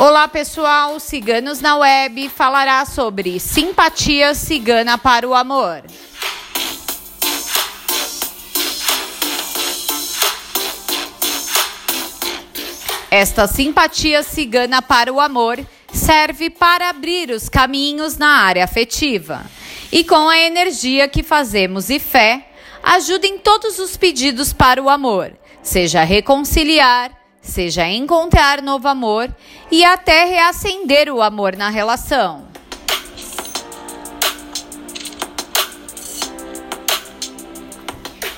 Olá pessoal, Ciganos na Web falará sobre simpatia cigana para o amor. Esta simpatia cigana para o amor serve para abrir os caminhos na área afetiva. E com a energia que fazemos e fé, ajuda em todos os pedidos para o amor, seja reconciliar, seja encontrar novo amor e até reacender o amor na relação.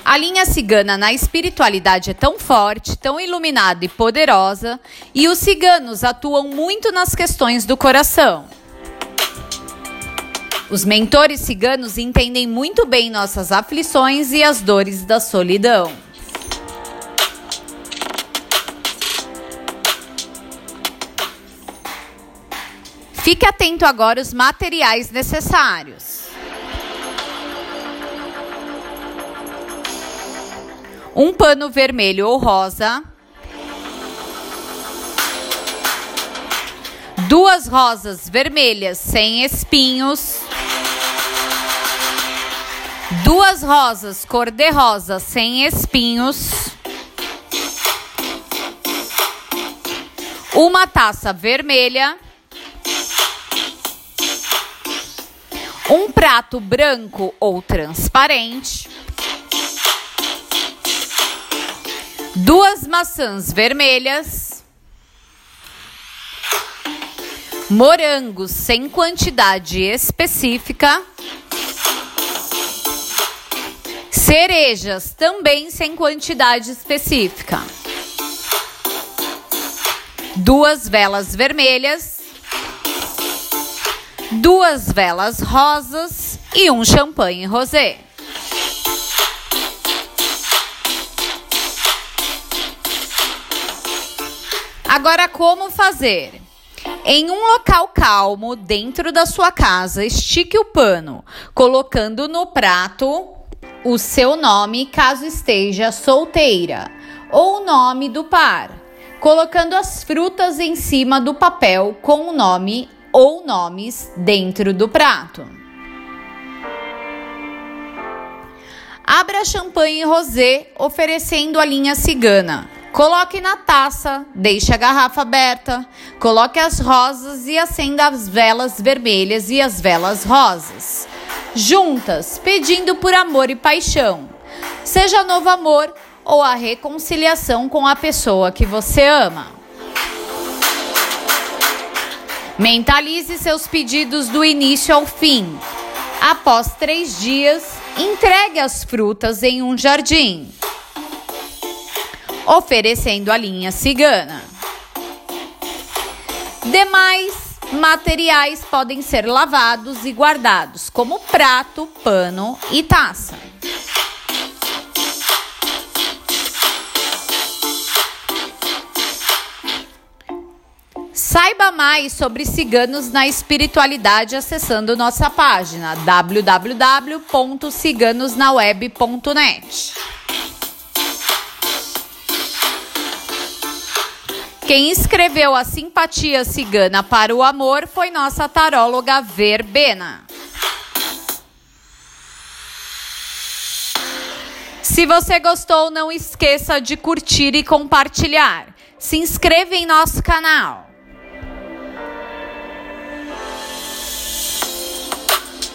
A linha cigana na espiritualidade é tão forte, tão iluminada e poderosa, e os ciganos atuam muito nas questões do coração. Os mentores ciganos entendem muito bem nossas aflições e as dores da solidão. Fique atento agora aos materiais necessários. Um pano vermelho ou rosa. Duas rosas vermelhas sem espinhos. Duas rosas cor-de-rosa sem espinhos. Uma taça vermelha. Um prato branco ou transparente, duas maçãs vermelhas, morangos sem quantidade específica, cerejas também sem quantidade específica, duas velas vermelhas duas velas rosas e um champanhe rosé. Agora, como fazer? Em um local calmo, dentro da sua casa, estique o pano, colocando no prato o seu nome, caso esteja solteira, ou o nome do par, colocando as frutas em cima do papel com o nome ou nomes dentro do prato. Abra champanhe rosé oferecendo a linha cigana. Coloque na taça, deixe a garrafa aberta, coloque as rosas e acenda as velas vermelhas e as velas rosas, juntas, pedindo por amor e paixão. Seja novo amor ou a reconciliação com a pessoa que você ama. Mentalize seus pedidos do início ao fim. Após três dias, entregue as frutas em um jardim, oferecendo a linha cigana. Demais materiais podem ser lavados e guardados, como prato, pano e taça. Saiba mais sobre ciganos na espiritualidade acessando nossa página www.ciganosnaweb.net. Quem escreveu a simpatia cigana para o amor foi nossa taróloga Verbena. Se você gostou, não esqueça de curtir e compartilhar. Se inscreva em nosso canal.